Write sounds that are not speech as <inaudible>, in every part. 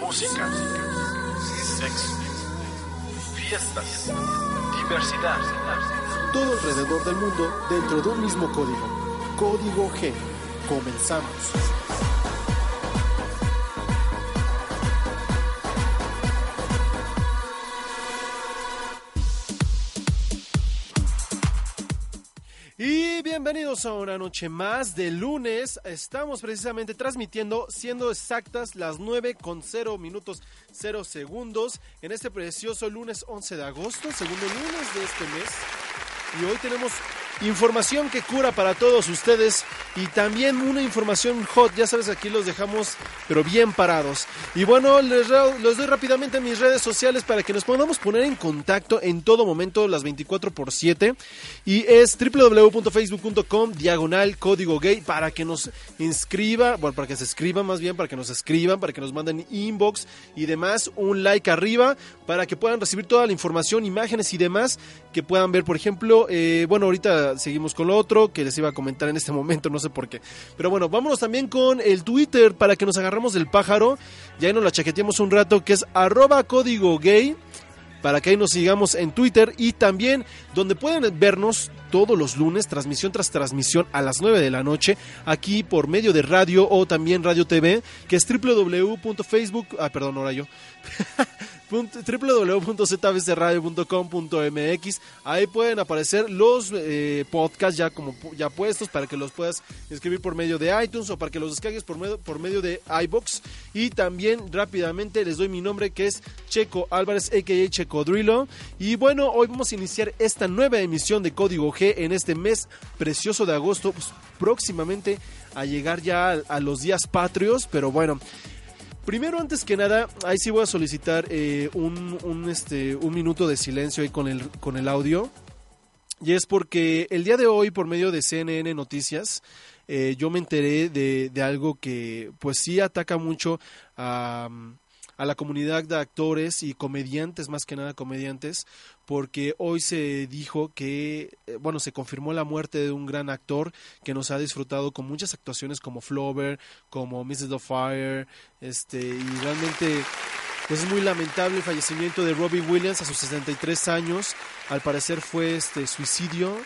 Música, sexo, fiestas, diversidad. Todo alrededor del mundo dentro de un mismo código. Código G. Comenzamos. Bienvenidos a una noche más de lunes. Estamos precisamente transmitiendo, siendo exactas las 9 con 0 minutos 0 segundos en este precioso lunes 11 de agosto, segundo lunes de este mes. Y hoy tenemos información que cura para todos ustedes y también una información hot. Ya sabes, aquí los dejamos, pero bien parados. Y bueno, les, doy rápidamente mis redes sociales para que nos podamos poner en contacto en todo momento, las 24 por 7. Y es www.facebook.com diagonal código gay para que nos inscriba, bueno, para que se escriban más bien, para que nos escriban, para que nos manden inbox y demás, un like arriba para que puedan recibir toda la información, imágenes y demás que puedan ver, por ejemplo, eh, bueno, ahorita seguimos con lo otro que les iba a comentar en este momento, no sé por qué. Pero bueno, vámonos también con el Twitter para que nos agarramos del pájaro. Ya ahí nos la chaqueteamos un rato, que es arroba código gay para que ahí nos sigamos en Twitter y también donde pueden vernos todos los lunes, transmisión tras transmisión a las 9 de la noche, aquí por medio de radio o también radio TV, que es www.facebook, ah, perdón, ahora yo, <laughs> www.zbcradio.com.mx ahí pueden aparecer los eh, podcasts ya como ya puestos para que los puedas escribir por medio de iTunes o para que los descargues por medio, por medio de iBox. Y también rápidamente les doy mi nombre que es Checo Álvarez aka Checo Drilo y bueno hoy vamos a iniciar esta nueva emisión de Código G en este mes precioso de agosto pues, próximamente a llegar ya a, a los días patrios. Pero bueno Primero, antes que nada, ahí sí voy a solicitar eh, un, este, un minuto de silencio ahí con el, con el audio. Y es porque el día de hoy, por medio de CNN Noticias, eh, yo me enteré de, de, algo que pues sí ataca mucho a, a la comunidad de actores y comediantes, más que nada comediantes, porque hoy se dijo que, bueno, se confirmó la muerte de un gran actor que nos ha disfrutado con muchas actuaciones como Flover, como Mrs. The Fire, este, y realmente pues es muy lamentable el fallecimiento de Robbie Williams a sus 63 años, al parecer fue este suicidio,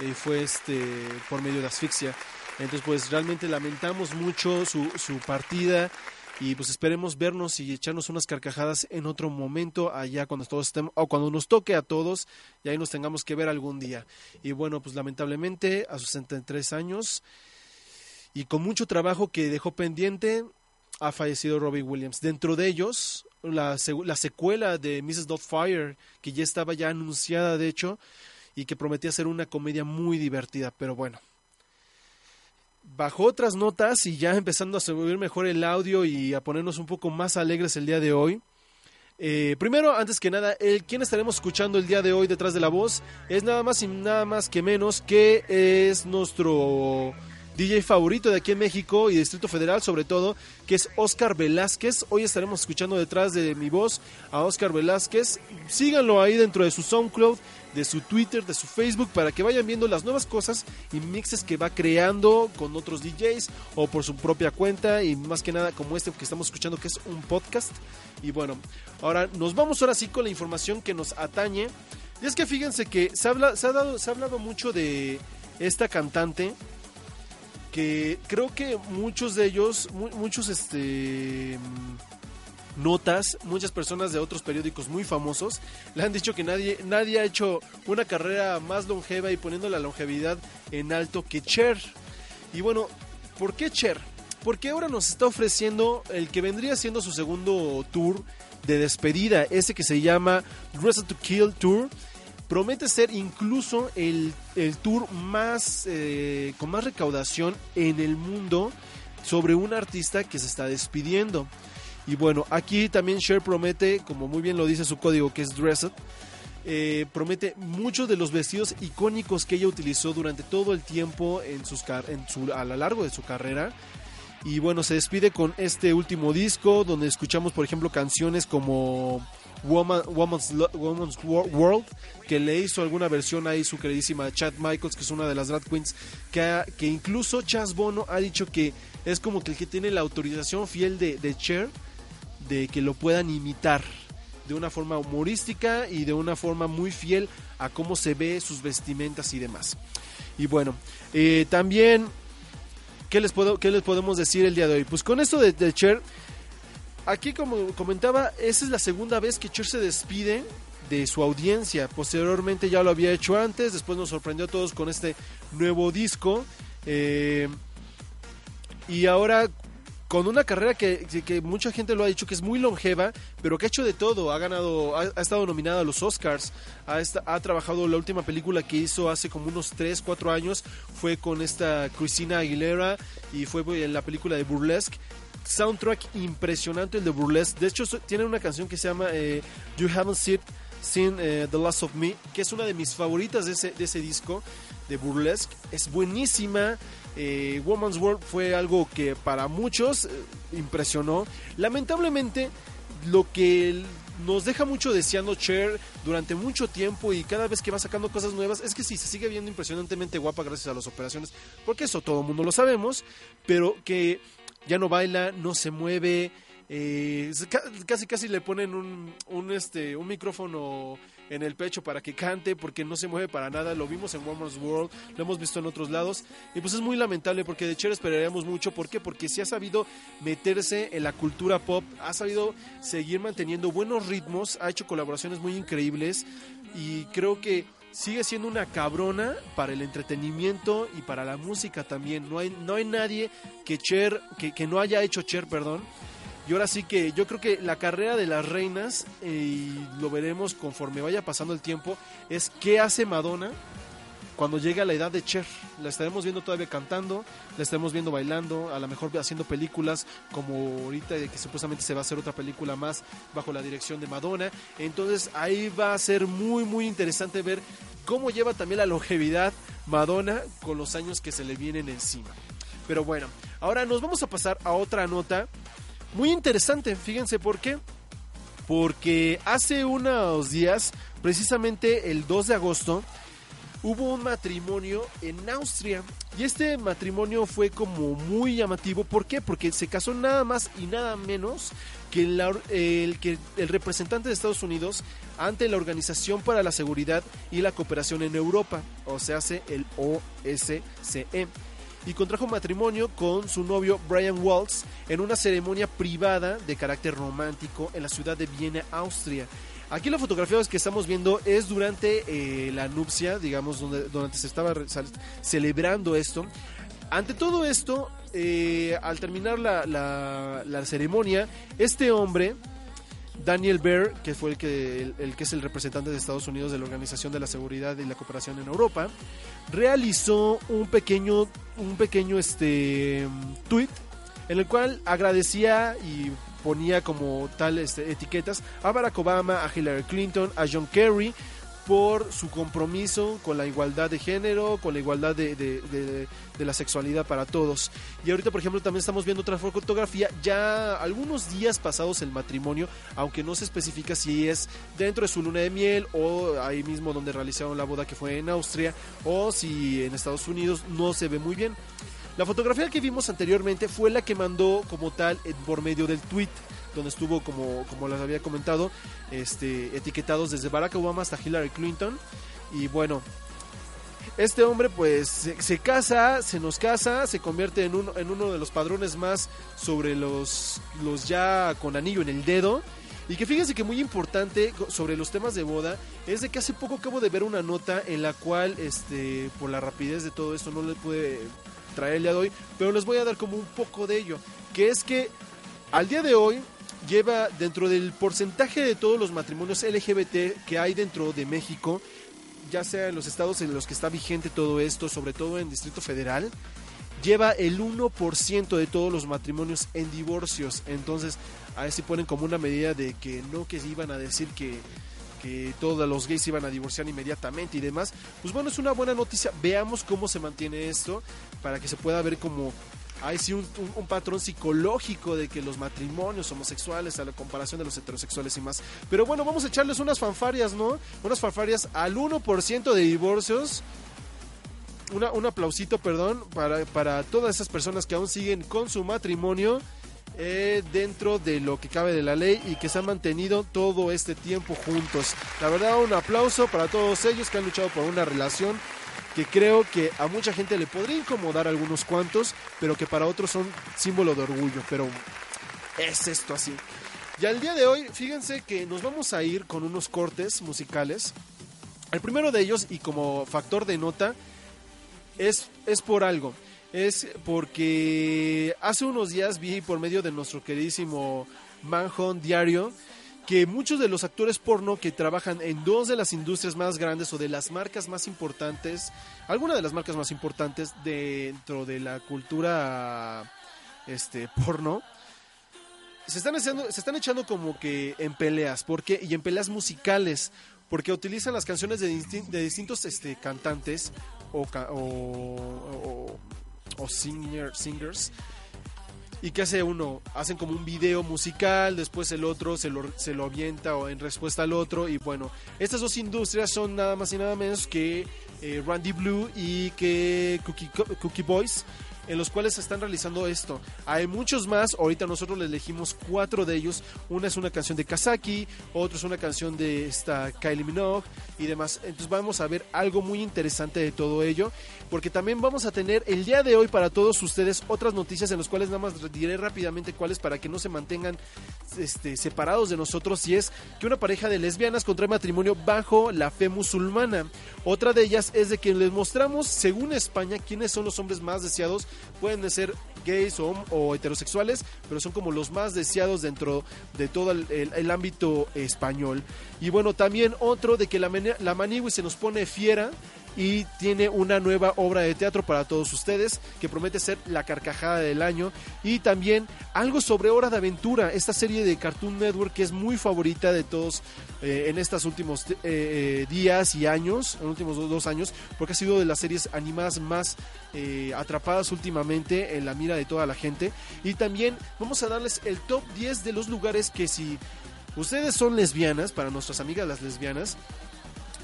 y fue este por medio de asfixia. Entonces, pues realmente lamentamos mucho su, su partida y pues esperemos vernos y echarnos unas carcajadas en otro momento allá cuando todos estemos o cuando nos toque a todos y ahí nos tengamos que ver algún día y bueno pues lamentablemente a sus 63 años y con mucho trabajo que dejó pendiente ha fallecido Robbie Williams dentro de ellos la, la secuela de Mrs. Doubtfire que ya estaba ya anunciada de hecho y que prometía ser una comedia muy divertida pero bueno bajo otras notas y ya <laughs> empezando a subir mejor el audio y a ponernos un poco más alegres el día de hoy. Eh, primero, antes que nada, el quien estaremos escuchando el día de hoy detrás de la voz es nada más y nada más que menos que es nuestro DJ favorito de aquí en México y Distrito Federal sobre todo, que es Oscar Velázquez. Hoy estaremos escuchando detrás de mi voz a Oscar Velázquez. Síganlo ahí dentro de su SoundCloud, de su Twitter, de su Facebook, para que vayan viendo las nuevas cosas y mixes que va creando con otros DJs o por su propia cuenta y más que nada como este que estamos escuchando que es un podcast. Y bueno, ahora nos vamos ahora sí con la información que nos atañe. Y es que fíjense que se, se, ha, dado, se ha hablado mucho de esta cantante que creo que muchos de ellos, muchos este notas, muchas personas de otros periódicos muy famosos le han dicho que nadie, nadie ha hecho una carrera más longeva y poniendo la longevidad en alto que Cher. Y bueno, ¿por qué Cher? Porque ahora nos está ofreciendo el que vendría siendo su segundo tour de despedida, ese que se llama Dressed to Kill Tour promete ser incluso el, el tour más eh, con más recaudación en el mundo sobre un artista que se está despidiendo. Y bueno, aquí también Cher promete, como muy bien lo dice su código, que es Dressed, eh, promete muchos de los vestidos icónicos que ella utilizó durante todo el tiempo en sus en su, a lo largo de su carrera. Y bueno, se despide con este último disco, donde escuchamos, por ejemplo, canciones como Woman, Woman's, World, que le hizo alguna versión ahí su queridísima Chad Michaels, que es una de las drag queens, que, ha- que incluso Chas Bono ha dicho que es como que el que tiene la autorización fiel de, de Cher de que lo puedan imitar de una forma humorística y de una forma muy fiel a cómo se ve sus vestimentas y demás. Y bueno, eh, también, ¿qué les, puedo, ¿qué les podemos decir el día de hoy? Pues con esto de, de Cher, aquí como comentaba, esa es la segunda vez que Cher se despide de su audiencia. Posteriormente ya lo había hecho antes, después nos sorprendió a todos con este nuevo disco. eh, y ahora con una carrera que, que- mucha gente lo ha dicho que es muy longeva, pero que ha hecho de todo. Ha ganado, ha, estado nominada a los Oscars, ha, ha trabajado la última película que hizo hace como unos 3, 4 años, fue con esta Christina Aguilera y fue en la película de Burlesque. Soundtrack impresionante el de Burlesque. De hecho, so- tiene una canción que se llama eh, You Haven't Seen, Seen, eh, The Last of Me, que es una de mis favoritas de ese, de ese disco de Burlesque. Es buenísima. Eh, Woman's World fue algo que para muchos impresionó. Lamentablemente, lo que nos deja mucho deseando Cher durante mucho tiempo y cada vez que va sacando cosas nuevas es que sí, se sigue viendo impresionantemente guapa gracias a las operaciones, porque eso todo el mundo lo sabemos, pero que ya no baila, no se mueve, eh, casi casi le ponen un, un, este, un micrófono en el pecho para que cante porque no se mueve para nada. Lo vimos en Woman's World, lo hemos visto en otros lados y pues es muy lamentable porque de Cher esperaríamos mucho. ¿Por qué? Porque sí ha sabido meterse en la cultura pop, ha sabido seguir manteniendo buenos ritmos, ha hecho colaboraciones muy increíbles y creo que sigue siendo una cabrona para el entretenimiento y para la música también. No hay, no hay nadie que Cher, que, que no haya hecho Cher, perdón. Y ahora sí que yo creo que la carrera de las reinas, eh, y lo veremos conforme vaya pasando el tiempo, es qué hace Madonna cuando llegue a la edad de Cher. La estaremos viendo todavía cantando, la estaremos viendo bailando, a lo mejor haciendo películas como ahorita que supuestamente se va a hacer otra película más bajo la dirección de Madonna. Entonces ahí va a ser muy muy interesante ver cómo lleva también la longevidad Madonna con los años que se le vienen encima. Pero bueno, ahora nos vamos a pasar a otra nota muy interesante, fíjense por qué. Porque hace unos días, precisamente el 2 de agosto, hubo un matrimonio en Austria. Y este matrimonio fue como muy llamativo. ¿Por qué? Porque se casó nada más y nada menos que, el, que el representante de Estados Unidos ante la Organización para la Seguridad y la Cooperación en Europa, o sea, el OSCE y contrajo matrimonio con su novio Brian Waltz en una ceremonia privada de carácter romántico en la ciudad de Viena, Austria. Aquí la fotografía que estamos viendo es durante eh, la nupcia, digamos, donde, donde se estaba celebrando esto. Ante todo esto, eh, al terminar la, ceremonia, este hombre, Daniel Baer, que fue el que, el, que es el representante de Estados Unidos de la Organización de la Seguridad y la Cooperación en Europa, realizó un pequeño, un pequeño este, tweet en el cual agradecía y ponía como tal este, etiquetas a Barack Obama, a Hillary Clinton, a John Kerry por su compromiso con la igualdad de género, con la igualdad de, de- de- de la sexualidad para todos. Y ahorita, por ejemplo, también estamos viendo otra fotografía, ya algunos días pasados el matrimonio, aunque no se especifica si es dentro de su luna de miel o ahí mismo donde realizaron la boda que fue en Austria o si en Estados Unidos, no se ve muy bien. La fotografía que vimos anteriormente fue la que mandó como tal por medio del tweet, donde estuvo como, como les había comentado, este, etiquetados desde Barack Obama hasta Hillary Clinton. Y bueno, este hombre pues se, casa, se nos casa, se convierte en uno, en uno de los padrones más sobre los, los ya con anillo en el dedo. Y que fíjense que muy importante sobre los temas de boda es de que hace poco acabo de ver una nota en la cual, este, por la rapidez de todo esto, no le pude traer el día de hoy, pero les voy a dar como un poco de ello, que es que al día de hoy lleva dentro del porcentaje de todos los matrimonios LGBT que hay dentro de México, ya sea en los estados en los que está vigente todo esto, sobre todo en Distrito Federal, lleva el 1% de todos los matrimonios en divorcios. Entonces, ahí sí ponen como una medida de que no que iban a decir que que todos los gays iban a divorciar inmediatamente y demás. Pues bueno, es una buena noticia. Veamos cómo se mantiene esto para que se pueda ver como hay sí un, patrón psicológico de que los matrimonios homosexuales a la comparación de los heterosexuales y más. Pero bueno, vamos a echarles unas fanfarias, ¿no? Unas fanfarias al 1% de divorcios. Un aplausito, perdón, para todas esas personas que aún siguen con su matrimonio eh, dentro de lo que cabe de la ley y que se han mantenido todo este tiempo juntos. La verdad, un aplauso para todos ellos que han luchado por una relación que creo que a mucha gente le podría incomodar a algunos cuantos, pero que para otros son símbolo de orgullo. Pero es esto así. Y al día de hoy, fíjense que nos vamos a ir con unos cortes musicales. El primero de ellos, y como factor de nota, es, es por algo. Es porque hace unos días vi por medio de nuestro queridísimo Manhunt Diario que muchos de los actores porno que trabajan en dos de las industrias más grandes o de las marcas más importantes, alguna de las marcas más importantes dentro de la cultura este porno, se están echando, se están echando como que en peleas, porque y en peleas musicales, porque utilizan las canciones de, distin- de distintos este, cantantes o, ca- o, o- o singer- singers. ¿Y qué hace uno? Hacen como un video musical, después el otro se lo, se lo avienta o en respuesta al otro. Y bueno, estas dos industrias son nada más y nada menos que eh, Randy Blue y que Cookie, Co- Cookie Boys, en los cuales se están realizando esto. Hay muchos más, ahorita nosotros les elegimos cuatro de ellos. Una es una canción de Kazaki, otro es una canción de esta Kylie Minogue y demás. Entonces vamos a ver algo muy interesante de todo ello, porque también vamos a tener el día de hoy para todos ustedes otras noticias en las cuales nada más diré rápidamente cuáles para que no se mantengan este, separados de nosotros y es que una pareja de lesbianas contrae matrimonio bajo la fe musulmana. Otra de ellas es de que les mostramos, según España, quiénes son los hombres más deseados. Pueden ser gays o, heterosexuales, pero son como los más deseados dentro de todo el, ámbito español. Y bueno, también otro de que la, la se nos pone fiera y tiene una nueva obra de teatro para todos ustedes que promete ser la carcajada del año. Y también algo sobre Hora de Aventura, esta serie de Cartoon Network que es muy favorita de todos eh, en estos últimos eh, eh, días y años, en los últimos dos, años, porque ha sido de las series animadas más atrapadas últimamente en la mira de toda la gente. Y también vamos a darles el top 10 de los lugares que si ustedes son lesbianas, para nuestras amigas las lesbianas,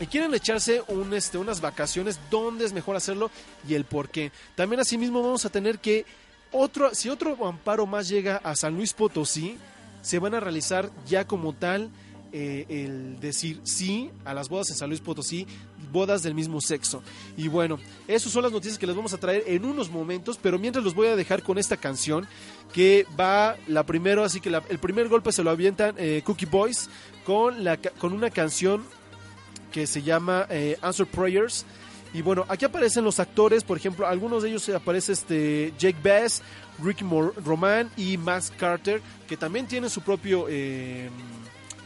y quieren echarse este, unas vacaciones, dónde es mejor hacerlo y el por qué. También asimismo vamos a tener que, otro, si otro amparo más llega a San Luis Potosí, se van a realizar ya como tal eh, el decir sí a las bodas en San Luis Potosí, bodas del mismo sexo. Y bueno, esas son las noticias que les vamos a traer en unos momentos, pero mientras los voy a dejar con esta canción que va la primero, así que la- el primer golpe se lo avientan eh, Cookie Boys con, la, con una canción que se llama eh, Answer Prayers. Y bueno, aquí aparecen los actores, por ejemplo, algunos de ellos aparece este Jake Bass, Ricky Roman y Max Carter, que también tienen su propio eh,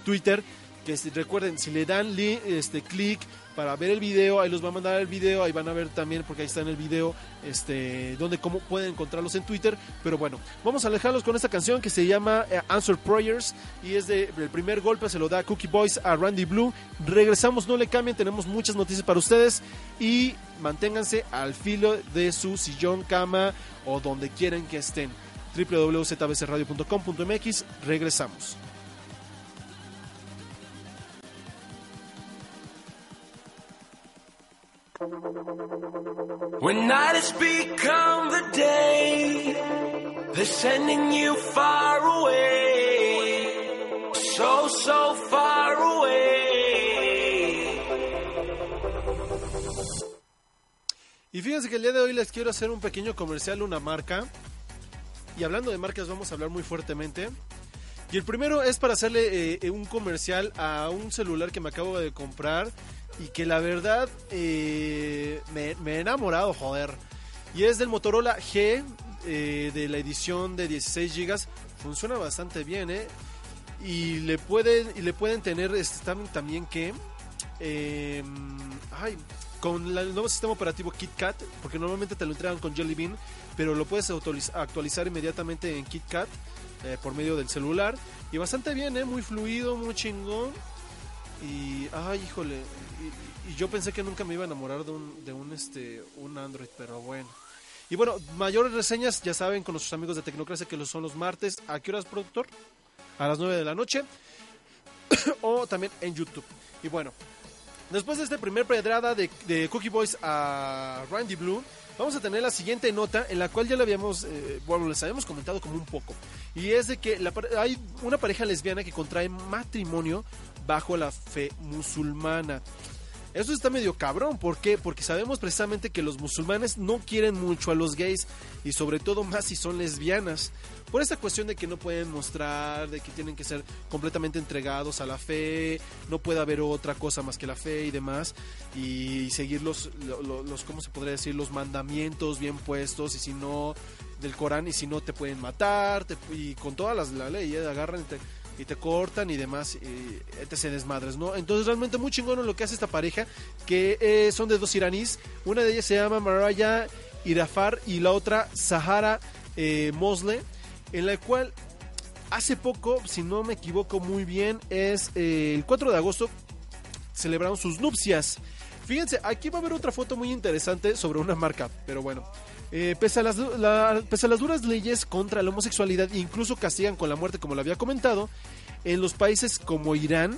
Twitter. Que recuerden, si le dan este clic para ver el video, ahí los va a mandar el video, ahí van a ver también, porque ahí está en el video, este, donde cómo pueden encontrarlos en Twitter. Pero bueno, vamos a alejarlos con esta canción que se llama eh, Answer Prayers y es de el primer golpe se lo da Cookie Boys a Randy Blue. Regresamos, no le cambien, tenemos muchas noticias para ustedes y manténganse al filo de su sillón, cama o donde quieran que estén. www.zbcradio.com.mx, regresamos. When night has become the day, they're sending you far away. So, so far away. Y fíjense que el día de hoy les quiero hacer un pequeño comercial, una marca. Y hablando de marcas vamos a hablar muy fuertemente. Y el primero es para hacerle eh, un comercial a un celular que me acabo de comprar y que la verdad eh, me, me he enamorado, joder. Y es del Motorola G eh, de la edición de 16 GB. Funciona bastante bien, ¿eh? Y le pueden, y le pueden tener este, tam- también que... eh, ay, con el nuevo sistema operativo KitKat, porque normalmente te lo entregan con Jelly Bean, pero lo puedes actualizar inmediatamente en KitKat eh, por medio del celular. Y bastante bien, ¿eh? muy fluido, muy chingón. Y, ay, híjole, y, yo pensé que nunca me iba a enamorar de un, de un, este, un Android, pero bueno. Y bueno, mayores reseñas, ya saben, con nuestros amigos de Tecnocracia que los son los martes. ¿A qué horas, productor? A las 9 de la noche. <coughs> o también en YouTube. Y bueno, después de esta primer pedrada de, Cookie Boys a Randy Blue, vamos a tener la siguiente nota en la cual ya le habíamos, eh, bueno, les habíamos comentado como un poco. Y es de que la hay una pareja lesbiana que contrae matrimonio bajo la fe musulmana. Esto está medio cabrón, ¿por qué? Porque sabemos precisamente que los musulmanes no quieren mucho a los gays y sobre todo más si son lesbianas. Por esta cuestión de que no pueden mostrar, de que tienen que ser completamente entregados a la fe, no puede haber otra cosa más que la fe y demás, y seguir los, lo- lo- los ¿cómo se podría decir? Los mandamientos bien puestos, y si no, del Corán, y si no te pueden matar, te- y con todas las la ley, eh, agarran y te, y te cortan y demás, y etc. desmadres, ¿no? Entonces realmente muy chingón lo que hace esta pareja, que eh, son de dos iraníes, una de ellas se llama Maraya Irafar y la otra Sahara eh, Mosle, en la cual hace poco, si no me equivoco muy bien, es eh, el 4 de agosto, celebraron sus nupcias. Fíjense, aquí va a haber otra foto muy interesante sobre una marca, pero bueno. Eh, pese, a las, pese a las duras leyes contra la homosexualidad, incluso castigan con la muerte, como lo había comentado, en los países como Irán,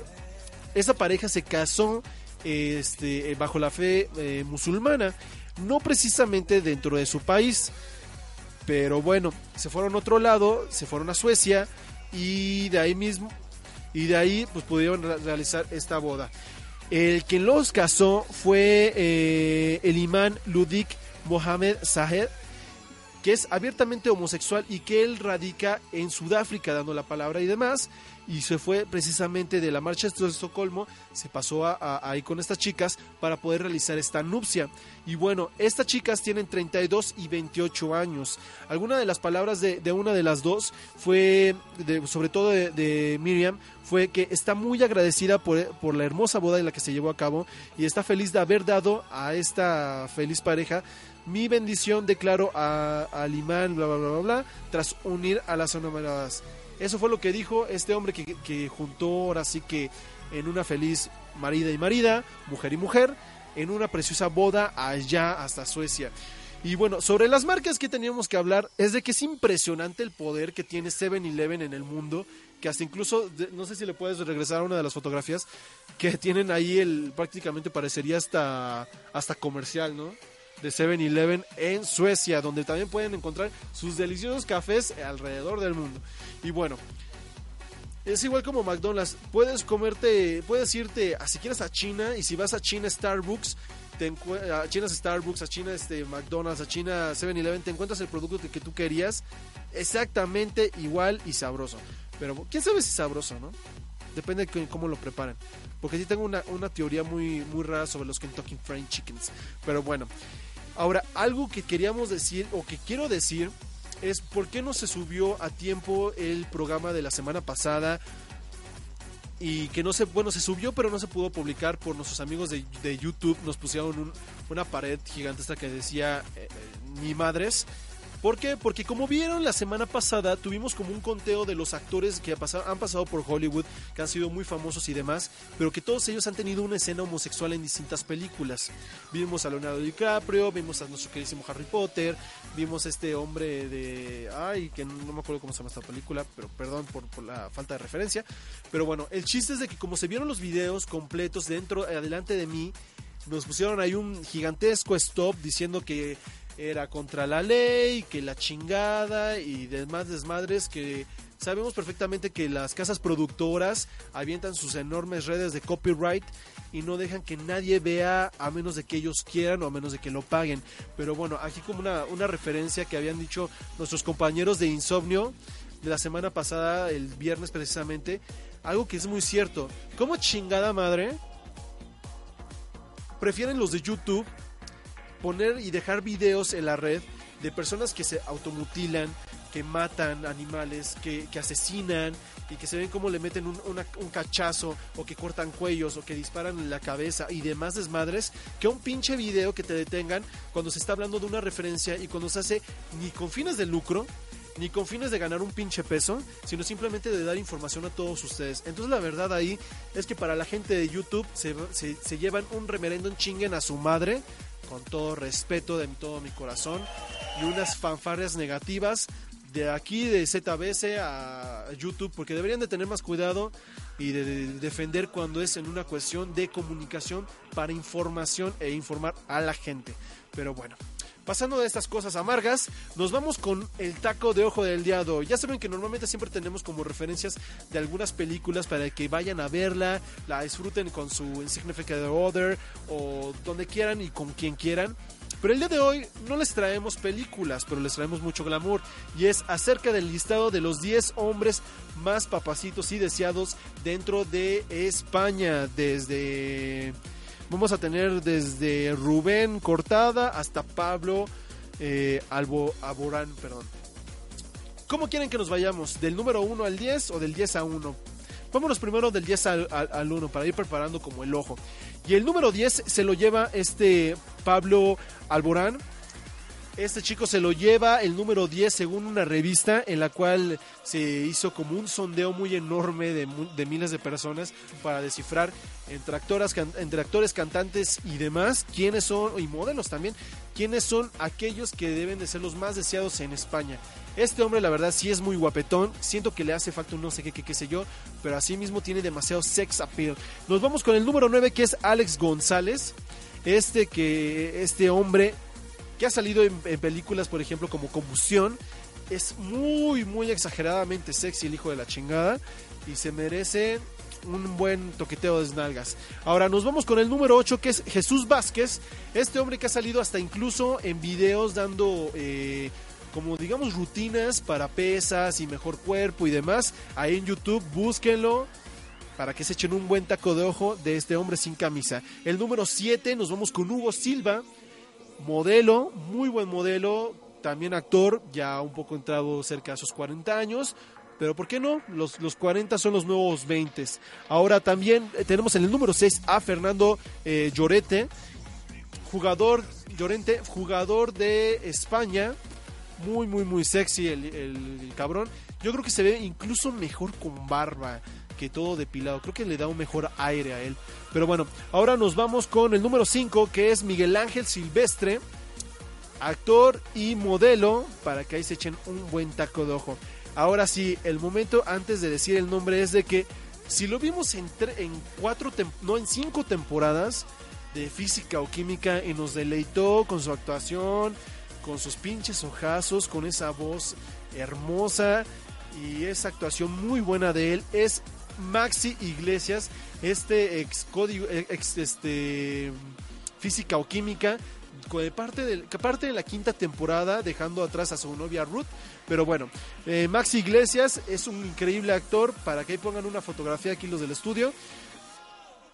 esa pareja se casó este, eh, bajo la fe eh, musulmana, no precisamente dentro de su país, pero bueno, se fueron a otro lado, se fueron a Suecia y de ahí mismo, y de ahí pues pudieron re- realizar esta boda. El que los casó fue el imán Ludik Mohamed Sahed, que es abiertamente homosexual y que él radica en Sudáfrica dando la palabra y demás. Y se fue precisamente de la marcha de Estocolmo, se pasó a, a- ahí con estas chicas para poder realizar esta nupcia. Y bueno, estas chicas tienen 32 y 28 años. Alguna de las palabras de, una de las dos fue, de- sobre todo de, de Miriam, fue que está muy agradecida por, por la hermosa boda en la que se llevó a cabo y está feliz de haber dado a esta feliz pareja mi bendición declaro a- al imán, bla, bla, bla, bla, bla, tras unir a las enamoradas. Eso fue lo que dijo este hombre que, que juntó ahora sí que en una feliz marida y marida, mujer y mujer, en una preciosa boda allá hasta Suecia. Y bueno, sobre las marcas que teníamos que hablar, es de que es impresionante el poder que tiene 7-Eleven en el mundo, que hasta incluso, no sé si le puedes regresar a una de las fotografías, que tienen ahí el, prácticamente parecería hasta, hasta comercial, ¿no? De 7-Eleven en Suecia, donde también pueden encontrar sus deliciosos cafés alrededor del mundo. Y bueno, es igual como McDonald's, puedes comerte, puedes irte a quieres a China y si vas a China Starbucks, te a China Starbucks, a China este McDonald's, a China 7-Eleven, te encuentras el producto que, tú querías exactamente igual y sabroso. Pero quién sabe si sabroso, ¿no? Depende de cómo lo preparen. Porque sí tengo una, una teoría muy, muy rara sobre los Kentucky Fried Chickens. Pero bueno. Ahora, algo que queríamos decir, o que quiero decir, es por qué no se subió a tiempo el programa de la semana pasada. Y que no se, bueno, se subió, pero no se pudo publicar por nuestros amigos de, de YouTube. Nos pusieron un- una pared gigantesca que decía eh, eh, ni madres. ¿Por qué? Porque como vieron la semana pasada, tuvimos como un conteo de los actores que han pasado por Hollywood, que han sido muy famosos y demás, pero que todos ellos han tenido una escena homosexual en distintas películas. Vimos a Leonardo DiCaprio, vimos a nuestro queridísimo Harry Potter, vimos a este hombre de... Ay, que no me acuerdo cómo se llama esta película, pero perdón por, por la falta de referencia. Pero bueno, el chiste es de que como se vieron los videos completos dentro, adelante de mí, nos pusieron ahí un gigantesco stop diciendo que era contra la ley, que la chingada y demás desmadres que sabemos perfectamente que las casas productoras avientan sus enormes redes de copyright y no dejan que nadie vea a menos de que ellos quieran o a menos de que lo paguen. Pero bueno, aquí como una, una referencia que habían dicho nuestros compañeros de Insomnio de la semana pasada, el viernes precisamente, algo que es muy cierto. ¿Cómo chingada madre? Prefieren los de YouTube poner y dejar videos en la red de personas que se automutilan, que matan animales, que, que asesinan y que se ven cómo le meten un, un cachazo o que cortan cuellos o que disparan la cabeza y demás desmadres, que un pinche video que te detengan cuando se está hablando de una referencia y cuando se hace ni con fines de lucro, ni con fines de ganar un pinche peso, sino simplemente de dar información a todos ustedes. Entonces la verdad ahí es que para la gente de YouTube se, se, se llevan un remerendo en chinguen a su madre, con todo respeto de todo mi corazón. y unas fanfarrias negativas de aquí de ZBS a YouTube porque deberían de tener más cuidado y de, de defender cuando es en una cuestión de comunicación para información e informar a la gente. Pero bueno, pasando de estas cosas amargas, nos vamos con el taco de ojo del día de hoy. Ya saben que normalmente siempre tenemos como referencias de algunas películas para que vayan a verla, la disfruten con su Insignificant Other o donde quieran y con quien quieran. Pero el día de hoy no les traemos películas, pero les traemos mucho glamour. Y es acerca del listado de los 10 hombres más papacitos y deseados dentro de España. Desde. Vamos a tener desde Rubén Cortada hasta Pablo eh, Albo, Aborán, perdón. ¿Cómo quieren que nos vayamos? ¿Del número 1 al 10 o del 10 a 1? Vámonos primero del 10 al, al, al 1 para ir preparando como el ojo. Y el número 10 se lo lleva este Pablo Alborán. Este chico se lo lleva el número 10 según una revista en la cual se hizo como un sondeo muy enorme de, de miles de personas para descifrar entre, entre actores, cantantes y demás quiénes son, y modelos también, quiénes son aquellos que deben de ser los más deseados en España. Este hombre la verdad sí es muy guapetón, siento que le hace falta un no sé qué, qué, qué sé yo, pero así mismo tiene demasiado sex appeal. Nos vamos con el número 9 que es Alex González, este que este hombre que ha salido en, películas por ejemplo como Combustión, es muy muy exageradamente sexy el hijo de la chingada y se merece un buen toqueteo de nalgas. Ahora nos vamos con el número 8 que es Jesús Vázquez, este hombre que ha salido hasta incluso en videos dando eh, como digamos rutinas para pesas y mejor cuerpo y demás. Ahí en YouTube búsquenlo para que se echen un buen taco de ojo de este hombre sin camisa. El número 7 nos vamos con Hugo Silva, modelo, muy buen modelo, también actor, ya un poco entrado cerca de sus 40 años. Pero ¿por qué no? Los, los 40 son los nuevos 20. Ahora también eh, tenemos en el número 6 a Fernando eh, Llorete, jugador, Llorente, jugador de España, muy, muy, muy sexy el, el cabrón. Yo creo que se ve incluso mejor con barba que todo depilado. Creo que le da un mejor aire a él. Pero bueno, ahora nos vamos con el número 5, que es Miguel Ángel Silvestre, actor y modelo, para que ahí se echen un buen taco de ojo. Ahora sí, el momento antes de decir el nombre es de que si lo vimos en, en cuatro, no en cinco temporadas de física o química y nos deleitó con su actuación, con sus pinches ojazos, con esa voz hermosa y esa actuación muy buena de él es Maxi Iglesias, este ex código, ex este física o química de parte de, parte de la quinta temporada dejando atrás a su novia Ruth pero bueno eh, Maxi Iglesias es un increíble actor para que pongan una fotografía aquí los del estudio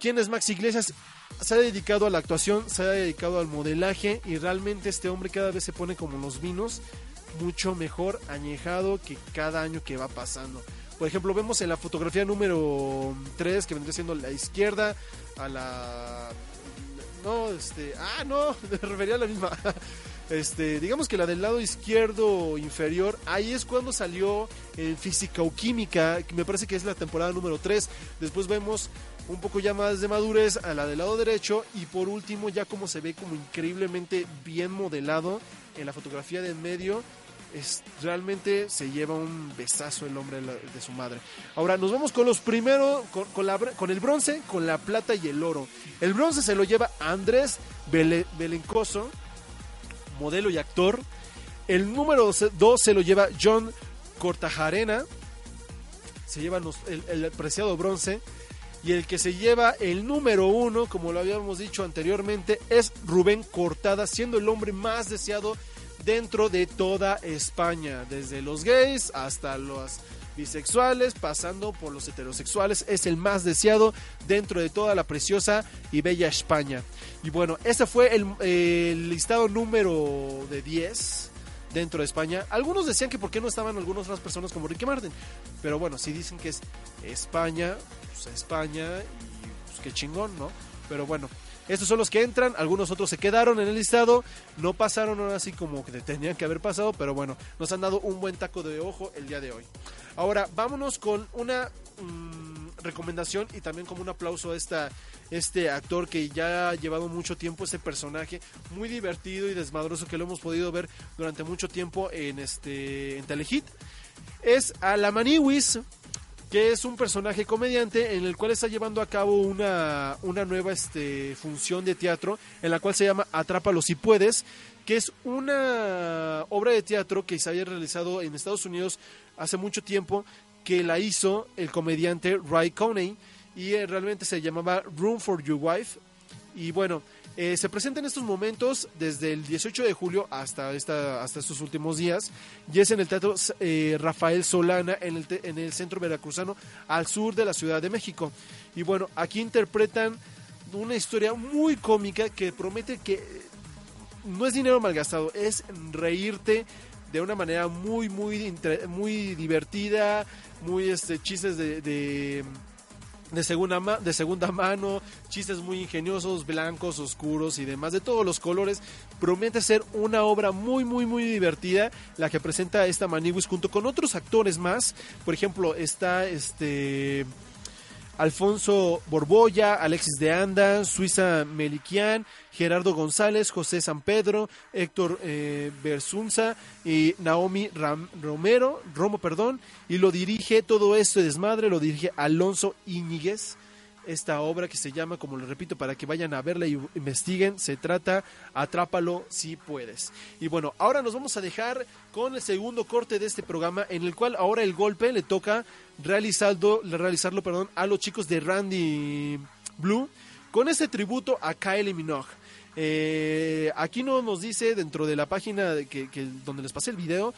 ¿Quién es Maxi Iglesias? Se ha dedicado a la actuación, se ha dedicado al modelaje y realmente este hombre cada vez se pone como los vinos, mucho mejor añejado que cada año que va pasando. Por ejemplo, vemos en la fotografía número 3 que vendría siendo la izquierda a la no, este, ah, no, <laughs> me refería a la misma. <laughs> Este, digamos que la del lado izquierdo inferior, ahí es cuando salió en física o química, que me parece que es la temporada número 3. Después vemos un poco ya más de madurez a la del lado derecho y por último ya como se ve como increíblemente bien modelado en la fotografía de en medio es realmente se lleva un besazo el hombre de, su madre. Ahora nos vamos con los primeros, con, el bronce, con la plata y el oro. El bronce se lo lleva Andrés Bele- Belencoso, modelo y actor. El número 2 se lo lleva John Cortajarena, se lleva el, el preciado bronce. Y el que se lleva el número uno, como lo habíamos dicho anteriormente, es Rubén Cortada, siendo el hombre más deseado dentro de toda España, desde los gays hasta los bisexuales, pasando por los heterosexuales, es el más deseado dentro de toda la preciosa y bella España. Y bueno, ese fue el, listado número de 10 dentro de España. Algunos decían que por qué no estaban algunas otras personas como Ricky Martin, pero bueno, si dicen que es España, pues España y pues qué chingón, ¿no? Pero bueno, estos son los que entran, algunos otros se quedaron en el listado, no pasaron ahora así como que tenían que haber pasado, pero bueno, nos han dado un buen taco de ojo el día de hoy. Ahora, vámonos con una mm, recomendación y también como un aplauso a esta, este actor que ya ha llevado mucho tiempo ese personaje muy divertido y desmadroso que lo hemos podido ver durante mucho tiempo en este en Telehit. Es Alamaniwis, que es un personaje comediante en el cual está llevando a cabo una, una nueva este, función de teatro en la cual se llama Atrápalo si puedes, que es una obra de teatro que se había realizado en Estados Unidos hace mucho tiempo, que la hizo el comediante Ray Coney y eh, realmente se llamaba Room for Your Wife. Y bueno, eh, se presenta en estos momentos desde el 18 de julio hasta, esta, hasta estos últimos días y es en el Teatro eh, Rafael Solana en el, te- en el centro veracruzano al sur de la Ciudad de México. Y bueno, aquí interpretan una historia muy cómica que promete que eh, no es dinero malgastado, es reírte de una manera muy, muy, muy divertida, muy este, chistes de, de segunda, ma- de segunda mano, chistes muy ingeniosos, blancos, oscuros y demás, de todos los colores. Promete ser una obra muy, muy, muy divertida, la que presenta esta Maniguis junto con otros actores más. Por ejemplo, está este... Alfonso Borbolla, Alexis de Anda, Suiza Meliquian, Gerardo González, José San Pedro, Héctor eh, Bersunza y Naomi Ram- Romero, Romo, perdón, y lo dirige todo esto de desmadre, lo dirige Alonso Íñiguez. Esta obra que se llama, como lo repito, para que vayan a verla y investiguen, se trata Atrápalo si puedes. Y bueno, ahora nos vamos a dejar con el segundo corte de este programa, en el cual ahora el golpe le toca realizarlo, realizarlo perdón, a los chicos de Randy Blue con este tributo a Kylie Minogue. Eh, aquí no nos dice dentro de la página de que, que- donde les pasé el video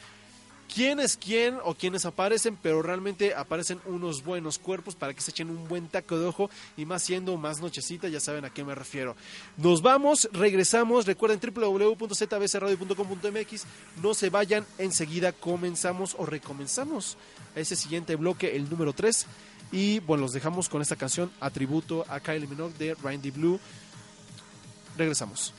quién es quién o quiénes aparecen, pero realmente aparecen unos buenos cuerpos para que se echen un buen taco de ojo y más siendo más nochecita, ya saben a qué me refiero. Nos vamos, regresamos, recuerden www.zbsradio.com.mx, no se vayan, enseguida comenzamos o recomenzamos a ese siguiente bloque, el número 3. Y bueno, los dejamos con esta canción a tributo a Kylie Minogue de Randy Blue. Regresamos.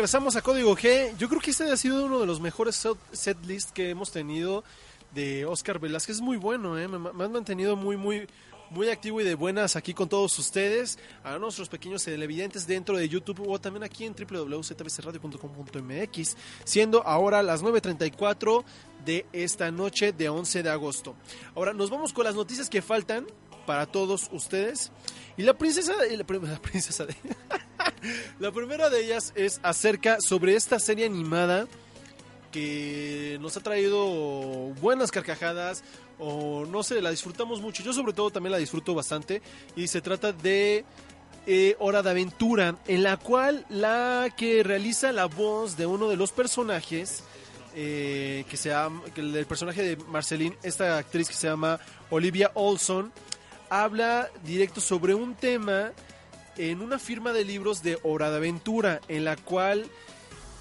Regresamos a Código G. Yo creo que este ha sido uno de los mejores set, set list que hemos tenido de Oscar Velázquez. Es muy bueno, ¿eh? me, han mantenido muy, muy, muy activo y de buenas aquí con todos ustedes. A nuestros pequeños televidentes dentro de YouTube o también aquí en www.zbcradio.com.mx. Siendo ahora las 9.34 de esta noche de 11 de agosto. Ahora nos vamos con las noticias que faltan para todos ustedes. Y la princesa, <laughs> la princesa de... <laughs> La primera de ellas es acerca sobre esta serie animada que nos ha traído buenas carcajadas o no sé, la disfrutamos mucho. Yo sobre todo también la disfruto bastante y se trata de eh, Hora de Aventura, en la cual la que realiza la voz de uno de los personajes eh, que se llama, el personaje de Marceline, esta actriz que se llama Olivia Olson, habla directo sobre un tema en una firma de libros de Aventura, en la cual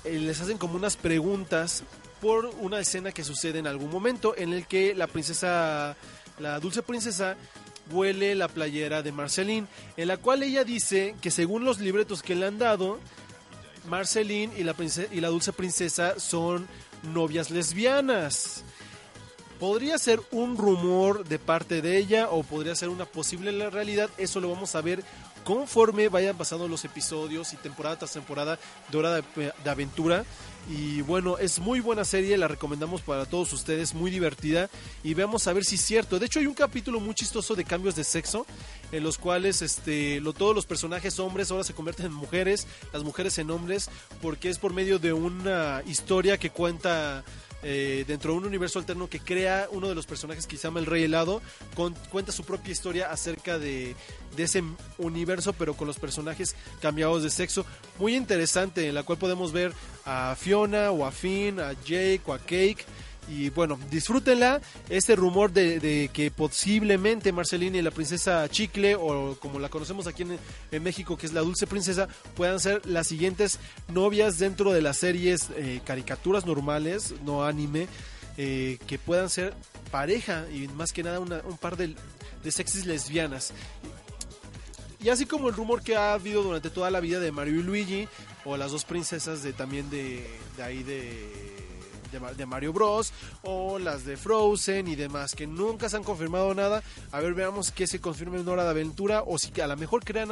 eh, les hacen como unas preguntas por una escena que sucede en algún momento en el que la princesa, la dulce princesa, huele la playera de Marceline, en la cual ella dice que según los libretos que le han dado, Marceline y la, prince- y la dulce princesa son novias lesbianas. Podría ser un rumor de parte de ella o podría ser una posible realidad. Eso lo vamos a ver conforme vayan pasando los episodios y temporada tras temporada de Hora de, de Aventura. Y bueno, es muy buena serie, la recomendamos para todos ustedes, muy divertida. Y veamos a ver si es cierto. De hecho, hay un capítulo muy chistoso de cambios de sexo, en los cuales este, lo, todos los personajes hombres ahora se convierten en mujeres, las mujeres en hombres, porque es por medio de una historia que cuenta eh, dentro de un universo alterno que crea uno de los personajes que se llama el Rey Helado, cuenta su propia historia acerca de, de ese universo, pero con los personajes cambiados de sexo. Muy interesante, en la cual podemos ver a Fiona o a Finn, a Jake o a Cake. Y bueno, disfrútenla. Este rumor de, que posiblemente Marcelina y la princesa Chicle, o como la conocemos aquí en, México, que es la dulce princesa, puedan ser las siguientes novias dentro de las series eh, caricaturas normales, no anime. eh, que puedan ser pareja y más que nada una- un par de, de sexys lesbianas. Y así como el rumor que ha habido durante toda la vida de Mario y Luigi, o las dos princesas de también de ahí de, de, Ma- de Mario Bros, o las de Frozen y demás, que nunca se han confirmado nada. A ver, veamos que se confirme en Hora de Aventura, o si a lo mejor crean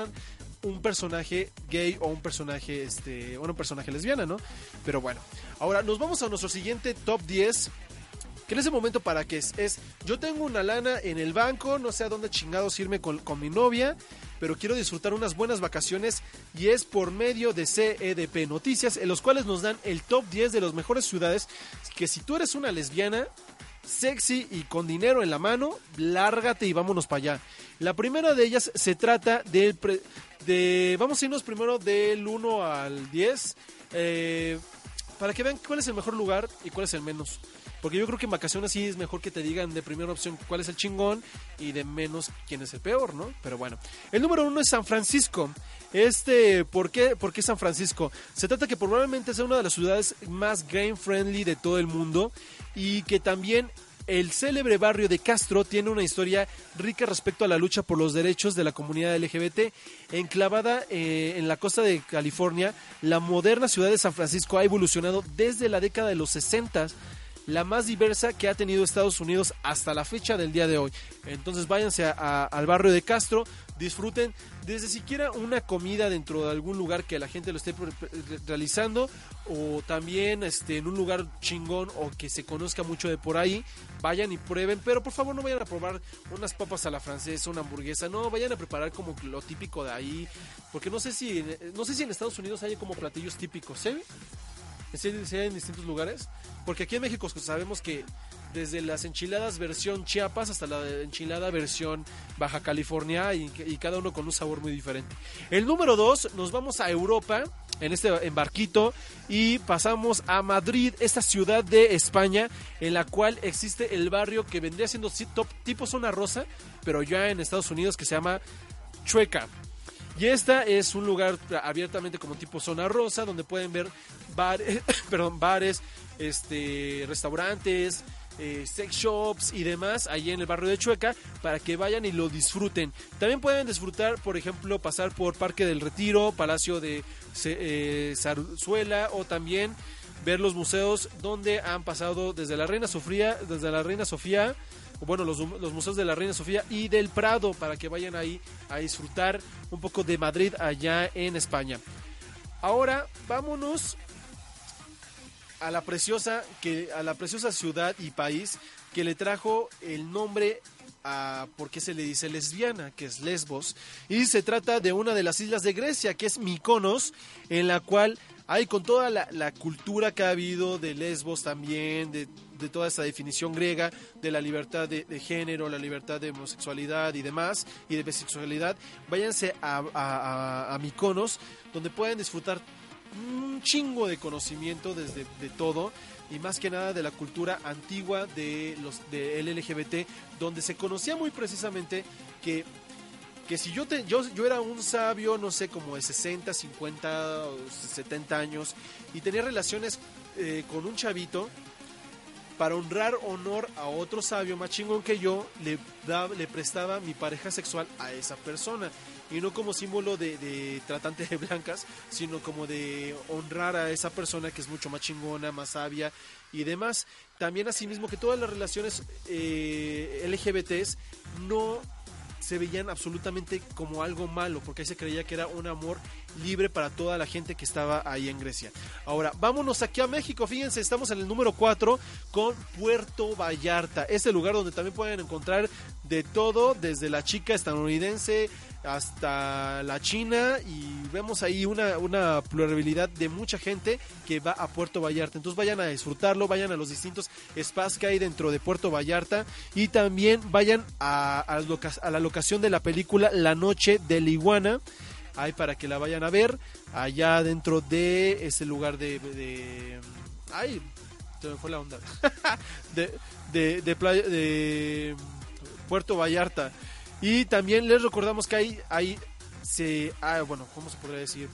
un personaje gay o un personaje, este, bueno, un personaje lesbiana, ¿no? Pero bueno, ahora nos vamos a nuestro siguiente top 10 que en ese momento para qué es, es yo tengo una lana en el banco, no sé a dónde chingados irme con, con mi novia, pero quiero disfrutar unas buenas vacaciones y es por medio de CEDP Noticias, en los cuales nos dan el top 10 de las mejores ciudades que si tú eres una lesbiana sexy y con dinero en la mano, lárgate y vámonos para allá. La primera de ellas se trata del pre- de vamos a irnos primero del 1 al 10 eh, para que vean cuál es el mejor lugar y cuál es el menos. Porque yo creo que en vacaciones sí es mejor que te digan de primera opción cuál es el chingón y de menos quién es el peor, ¿no? Pero bueno. El número uno es San Francisco. Este, ¿por qué, ¿por San Francisco? Se trata que probablemente sea una de las ciudades más game friendly de todo el mundo y que también el célebre barrio de Castro tiene una historia rica respecto a la lucha por los derechos de la comunidad LGBT. Enclavada eh, en la costa de California, la moderna ciudad de San Francisco ha evolucionado desde la década de los 60 la más diversa que ha tenido Estados Unidos hasta la fecha del día de hoy. Entonces váyanse a- al barrio de Castro, disfruten desde siquiera una comida dentro de algún lugar que la gente lo esté realizando o también este, en un lugar chingón o que se conozca mucho de por ahí, vayan y prueben, pero por favor no vayan a probar unas papas a la francesa, una hamburguesa, no, vayan a preparar como lo típico de ahí, porque no sé si no sé si en Estados Unidos hay como platillos típicos, ¿eh? ¿Sí, sí hay en distintos lugares? Porque aquí en México sabemos que desde las enchiladas versión Chiapas hasta la enchilada versión Baja California y, cada uno con un sabor muy diferente. El número dos, nos vamos a Europa en este embarquito y pasamos a Madrid, esta ciudad de España en la cual existe el barrio que vendría siendo top, tipo zona rosa, pero ya en Estados Unidos que se llama Chueca. Y esta es un lugar abiertamente como tipo zona rosa, donde pueden ver bares, <laughs> perdón, bares, este, restaurantes, eh, sex shops y demás ahí en el barrio de Chueca para que vayan y lo disfruten. También pueden disfrutar, por ejemplo, pasar por Parque del Retiro, Palacio de eh, Zarzuela o también ver los museos donde han pasado desde la Reina Sofía, desde la Reina Sofía bueno, los, los museos de la Reina Sofía y del Prado para que vayan ahí a disfrutar un poco de Madrid allá en España. Ahora vámonos a la preciosa que a la preciosa ciudad y país que le trajo el nombre a por qué se le dice lesbiana, que es Lesbos, y se trata de una de las islas de Grecia, que es Mykonos, en la cual hay con toda la, la cultura que ha habido de Lesbos también, de, de toda esta definición griega, de la libertad de, género, la libertad de homosexualidad y demás, y de bisexualidad, váyanse a, a, a, donde pueden disfrutar un chingo de conocimiento desde de todo y más que nada de la cultura antigua de los de LGBT donde se conocía muy precisamente que que si yo te yo, yo era un sabio no sé como de 60 50 o 70 años y tenía relaciones eh, con un chavito para honrar honor a otro sabio más chingón que yo, le, da, le prestaba mi pareja sexual a esa persona. Y no como símbolo de, de tratante de blancas, sino como de honrar a esa persona que es mucho más chingona, más sabia y demás. También asimismo que todas las relaciones eh, LGBTs no se veían absolutamente como algo malo, porque ahí se creía que era un amor libre para toda la gente que estaba ahí en Grecia. Ahora, vámonos aquí a México, fíjense, estamos en el número 4 con Puerto Vallarta, este lugar donde también pueden encontrar de todo, desde la chica estadounidense hasta la China y vemos ahí una, una pluralidad de mucha gente que va a Puerto Vallarta. Entonces vayan a disfrutarlo, vayan a los distintos spas que hay dentro de Puerto Vallarta y también vayan a, la locación de la película La Noche de la Iguana. Ahí para que la vayan a ver allá dentro de ese lugar de... de ay, se me fue la onda. <laughs> de, de, de playa, de Puerto Vallarta. Y también les recordamos que ahí, ahí se, ah, bueno, ¿cómo se podría decir?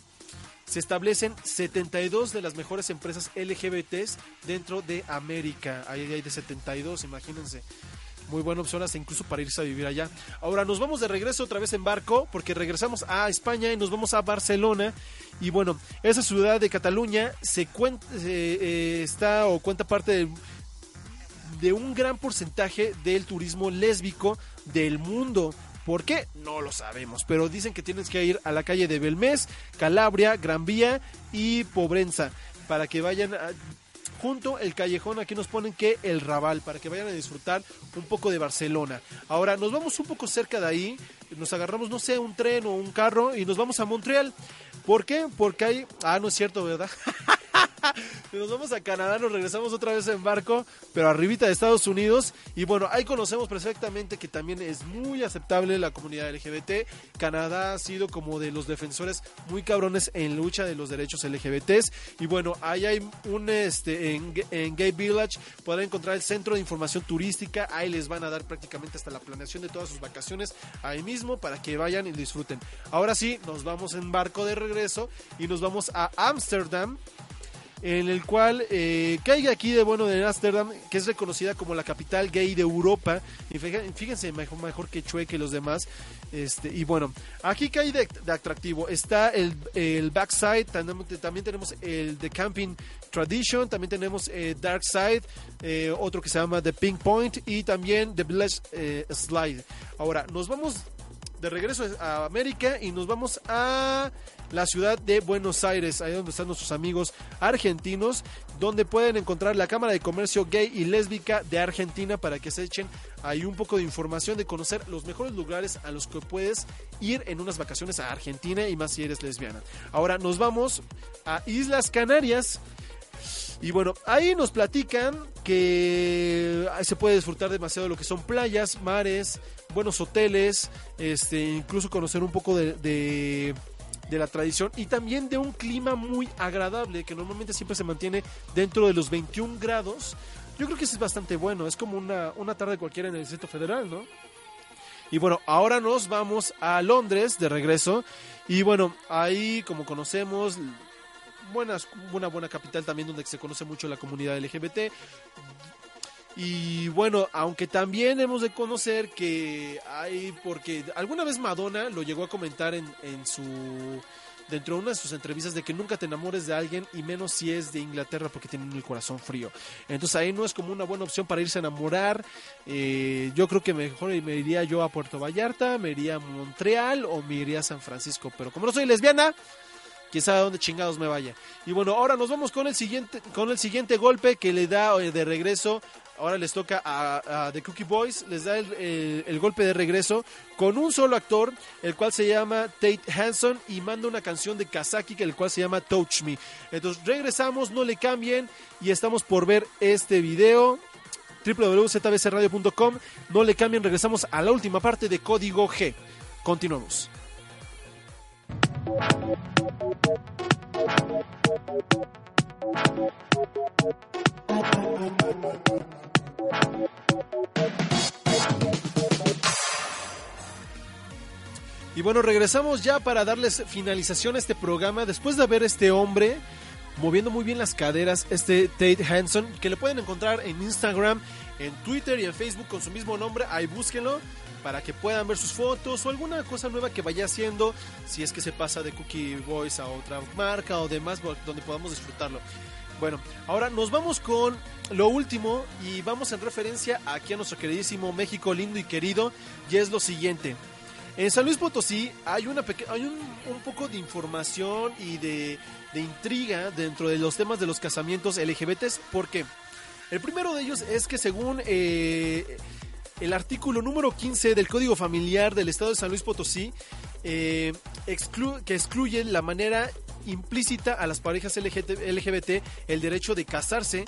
se establecen 72 de las mejores empresas LGBTs dentro de América. Ahí hay de 72, imagínense. Muy buena opción hasta incluso para irse a vivir allá. Ahora nos vamos de regreso otra vez en barco porque regresamos a España y nos vamos a Barcelona. Y bueno, esa ciudad de Cataluña se cuenta, eh, está o cuenta parte de, de un gran porcentaje del turismo lésbico del mundo. ¿Por qué? No lo sabemos, pero dicen que tienes que ir a la calle de Belmés, Calabria, Gran Vía y Pobrenza para que vayan a, junto el callejón aquí nos ponen que el Raval para que vayan a disfrutar un poco de Barcelona. Ahora nos vamos un poco cerca de ahí, nos agarramos no sé un tren o un carro y nos vamos a Montreal. ¿Por qué? Porque hay ah no es cierto, ¿verdad? <laughs> <laughs> nos vamos a Canadá, nos regresamos otra vez en barco, pero arribita de Estados Unidos. Y bueno, ahí conocemos perfectamente que también es muy aceptable la comunidad LGBT. Canadá ha sido como de los defensores muy cabrones en lucha de los derechos LGBTs. Y bueno, ahí hay un, este, en, en Gay Village podrán encontrar el centro de información turística. Ahí les van a dar prácticamente hasta la planeación de todas sus vacaciones ahí mismo para que vayan y disfruten. Ahora sí, nos vamos en barco de regreso y nos vamos a Ámsterdam en el cual eh, caiga aquí de bueno de Ámsterdam, que es reconocida como la capital gay de Europa. Y fíjense, mejor, que Chue que los demás. Este, y bueno, aquí cae de, de atractivo. Está el, el Backside, también, tenemos el The Camping Tradition, también tenemos eh, Dark Side, eh, otro que se llama The Pink Point y también The Village eh, Slide. Ahora, nos vamos de regreso a América y nos vamos a la ciudad de Buenos Aires, ahí donde están nuestros amigos argentinos, donde pueden encontrar la Cámara de Comercio Gay y Lésbica de Argentina para que se echen ahí un poco de información de conocer los mejores lugares a los que puedes ir en unas vacaciones a Argentina y más si eres lesbiana. Ahora nos vamos a Islas Canarias. Y bueno, ahí nos platican que se puede disfrutar demasiado de lo que son playas, mares, buenos hoteles, este, incluso conocer un poco de, de, la tradición y también de un clima muy agradable que normalmente siempre se mantiene dentro de los 21 grados. Yo creo que eso es bastante bueno, es como una, una tarde cualquiera en el Distrito Federal, ¿no? Y bueno, ahora nos vamos a Londres de regreso. Y bueno, ahí como conocemos, buenas, una buena capital también donde se conoce mucho la comunidad LGBT. Y bueno, aunque también hemos de conocer que hay, porque alguna vez Madonna lo llegó a comentar en, en su dentro de una de sus entrevistas de que nunca te enamores de alguien y menos si es de Inglaterra porque tienen el corazón frío. Entonces ahí no es como una buena opción para irse a enamorar. Eh, yo creo que mejor me iría yo a Puerto Vallarta, me iría a Montreal o me iría a San Francisco. Pero como no soy lesbiana, quién sabe a dónde chingados me vaya. Y bueno, ahora nos vamos con el siguiente, con el siguiente golpe que le da eh, de regreso. Ahora les toca a, The Cookie Boys, les da el, golpe de regreso con un solo actor, el cual se llama Tate Hanson y manda una canción de Kazaki, el cual se llama Touch Me. Entonces regresamos, no le cambien y estamos por ver este video www.zbcradio.com. No le cambien, regresamos a la última parte de Código G. Continuamos. Y bueno, regresamos ya para darles finalización a este programa. Después de ver este hombre moviendo muy bien las caderas, este Tate Hanson, que lo pueden encontrar en Instagram, en Twitter y en Facebook con su mismo nombre. Ahí búsquenlo para que puedan ver sus fotos o alguna cosa nueva que vaya haciendo, si es que se pasa de Cookie Boys a otra marca o demás, donde podamos disfrutarlo. Bueno, ahora nos vamos con lo último y vamos en referencia aquí a nuestro queridísimo México lindo y querido, y es lo siguiente. En San Luis Potosí hay, una hay un, un, poco de información y de, de, intriga dentro de los temas de los casamientos LGBTs. ¿Por qué? El primero de ellos es que según eh, el artículo número 15 del Código Familiar del Estado de San Luis Potosí, eh, que excluye la manera implícita a las parejas LGBT el derecho de casarse,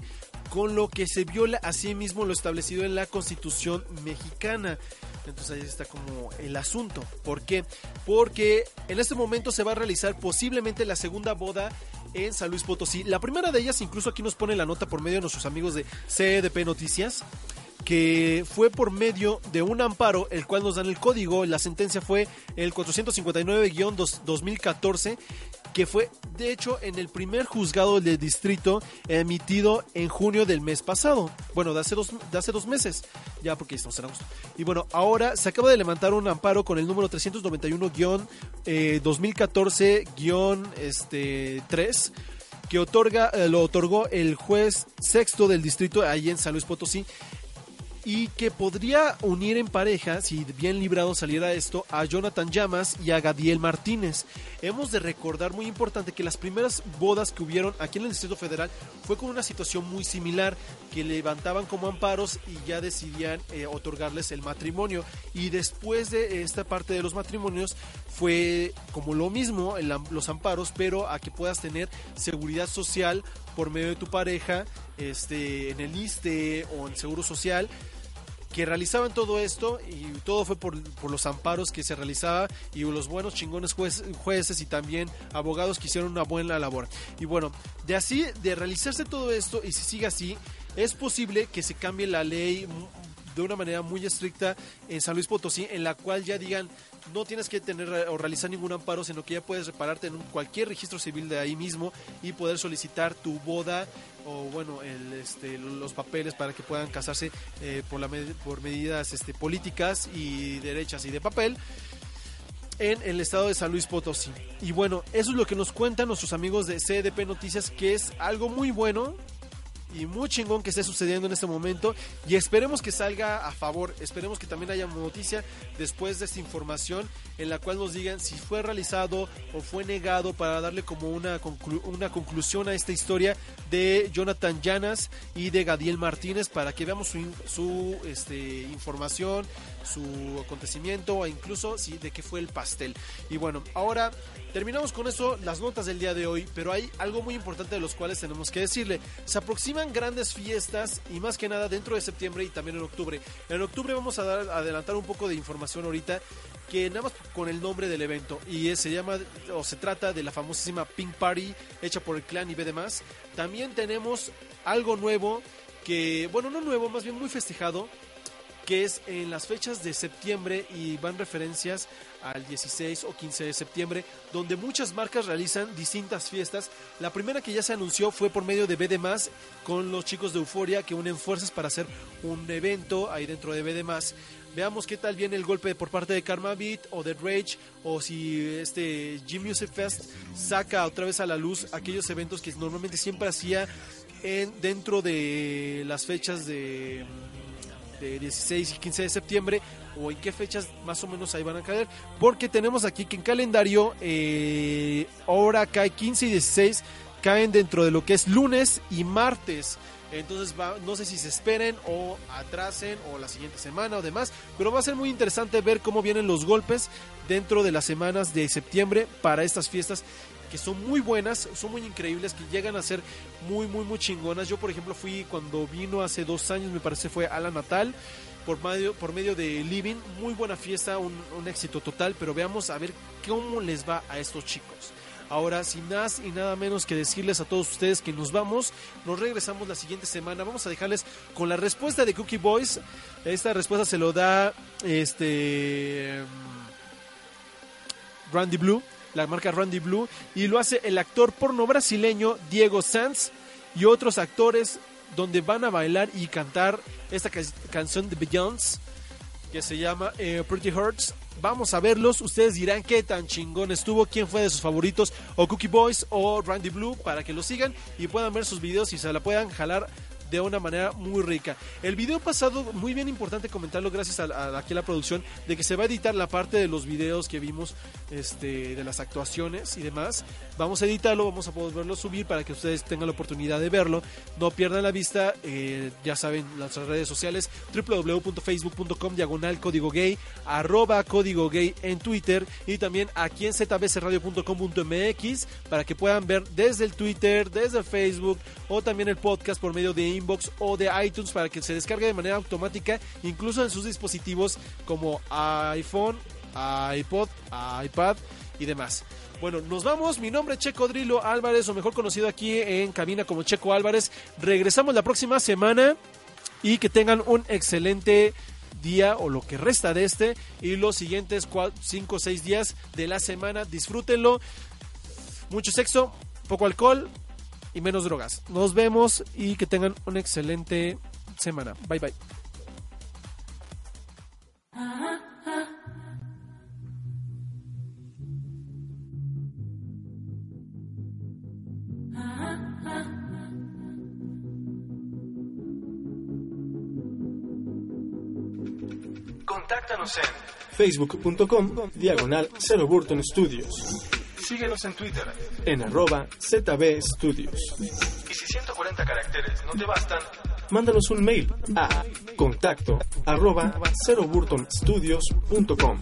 con lo que se viola a sí mismo lo establecido en la Constitución mexicana. Entonces ahí está como el asunto. ¿Por qué? Porque en este momento se va a realizar posiblemente la segunda boda en San Luis Potosí. La primera de ellas, incluso aquí nos pone la nota por medio de nuestros amigos de CDP Noticias que fue por medio de un amparo, el cual nos dan el código, la sentencia fue el 459-2014, que fue de hecho en el primer juzgado del distrito emitido en junio del mes pasado. Bueno, de hace dos, de hace dos meses, ya porque estamos en agosto. Y bueno, ahora se acaba de levantar un amparo con el número 391-2014-3 este, que otorga, eh, lo otorgó el juez sexto del distrito ahí en San Luis Potosí y que podría unir en pareja, si bien librado saliera esto, a Jonathan Llamas y a Gadiel Martínez. Hemos de recordar, muy importante, que las primeras bodas que hubieron aquí en el Distrito Federal fue con una situación muy similar, que levantaban como amparos y ya decidían eh, otorgarles el matrimonio. Y después de esta parte de los matrimonios fue como lo mismo, los amparos, pero a que puedas tener seguridad social por medio de tu pareja, este, en el ISTE o en Seguro Social que realizaban todo esto y todo fue por, los amparos que se realizaba y los buenos chingones jueces y también abogados que hicieron una buena labor. Y bueno, de así, de realizarse todo esto y si sigue así, es posible que se cambie la ley de una manera muy estricta en San Luis Potosí, en la cual ya digan, no tienes que tener o realizar ningún amparo, sino que ya puedes repararte en cualquier registro civil de ahí mismo y poder solicitar tu boda o bueno, el, este, los papeles para que puedan casarse eh, por, la, por medidas este, políticas y derechas y de papel en el estado de San Luis Potosí. Y bueno, eso es lo que nos cuentan nuestros amigos de CDP Noticias, que es algo muy bueno y muy chingón que esté sucediendo en este momento y esperemos que salga a favor, esperemos que también haya noticia después de esta información en la cual nos digan si fue realizado o fue negado para darle como una, una conclusión a esta historia de Jonathan Llanas y de Gadiel Martínez para que veamos su, su este, información, su acontecimiento o incluso si de qué fue el pastel. Y bueno, ahora terminamos con eso las notas del día de hoy, pero hay algo muy importante de los cuales tenemos que decirle. Se aproximan grandes fiestas y más que nada dentro de septiembre y también en octubre. En octubre vamos a dar, adelantar un poco de información ahorita que nada más con el nombre del evento y se llama o se trata de la famosísima Pink Party hecha por el clan y B demás. También tenemos algo nuevo que, bueno, no nuevo, más bien muy festejado, que es en las fechas de septiembre y van referencias al 16 o 15 de septiembre, donde muchas marcas realizan distintas fiestas. La primera que ya se anunció fue por medio de BD con los chicos de Euforia que unen fuerzas para hacer un evento ahí dentro de BD Veamos qué tal viene el golpe por parte de Karma Beat o de Rage o si este Gym Music Fest saca otra vez a la luz aquellos eventos que normalmente siempre hacía en, dentro de las fechas de de 16 y 15 de septiembre o en qué fechas más o menos ahí van a caer porque tenemos aquí que en calendario eh, ahora cae 15 y 16 caen dentro de lo que es lunes y martes. Entonces va, no sé si se esperen o atrasen o la siguiente semana o demás, pero va a ser muy interesante ver cómo vienen los golpes dentro de las semanas de septiembre para estas fiestas que son muy buenas, son muy increíbles, que llegan a ser muy, muy, muy chingonas. Yo, por ejemplo, fui cuando vino hace dos años, me parece fue a la Natal, por medio, por medio de Living, muy buena fiesta, un, un éxito total, pero veamos a ver cómo les va a estos chicos. Ahora, sin más y nada menos que decirles a todos ustedes que nos vamos, nos regresamos la siguiente semana. Vamos a dejarles con la respuesta de Cookie Boys. Esta respuesta se lo da este Randy Blue la marca Randy Blue, y lo hace el actor porno brasileño Diego Sanz y otros actores donde van a bailar y cantar esta canción de Beyoncé que se llama eh, Pretty Hurts. Vamos a verlos, ustedes dirán qué tan chingón estuvo, quién fue de sus favoritos, o Cookie Boys o Randy Blue, para que lo sigan y puedan ver sus videos y se la puedan jalar de una manera muy rica. El video pasado, muy bien importante comentarlo gracias a, aquí a la producción, de que se va a editar la parte de los videos que vimos, este, de las actuaciones y demás. Vamos a editarlo, vamos a poderlo subir para que ustedes tengan la oportunidad de verlo. No pierdan la vista, eh, ya saben, las redes sociales, www.facebook.com diagonal código gay, arroba código gay en Twitter y también aquí en zbcradio.com.mx para que puedan ver desde el Twitter, desde el Facebook o también el podcast por medio de inbox o de iTunes para que se descargue de manera automática, incluso en sus dispositivos como iPhone, iPod, iPad y demás. Bueno, nos vamos. Mi nombre es Checo Drilo Álvarez, o mejor conocido aquí en cabina como Checo Álvarez. Regresamos la próxima semana y que tengan un excelente día o lo que resta de este y los siguientes 5 o 6 días de la semana. Disfrútenlo. Mucho sexo, poco alcohol y menos drogas. Nos vemos y que tengan una excelente semana. Bye bye. Contáctanos en facebook.com diagonal 0 Burton Studios Síguenos en Twitter. en arroba ZB Studios. Y si 140 caracteres no te bastan, Mándanos un mail a contacto arroba 0burtonstudios.com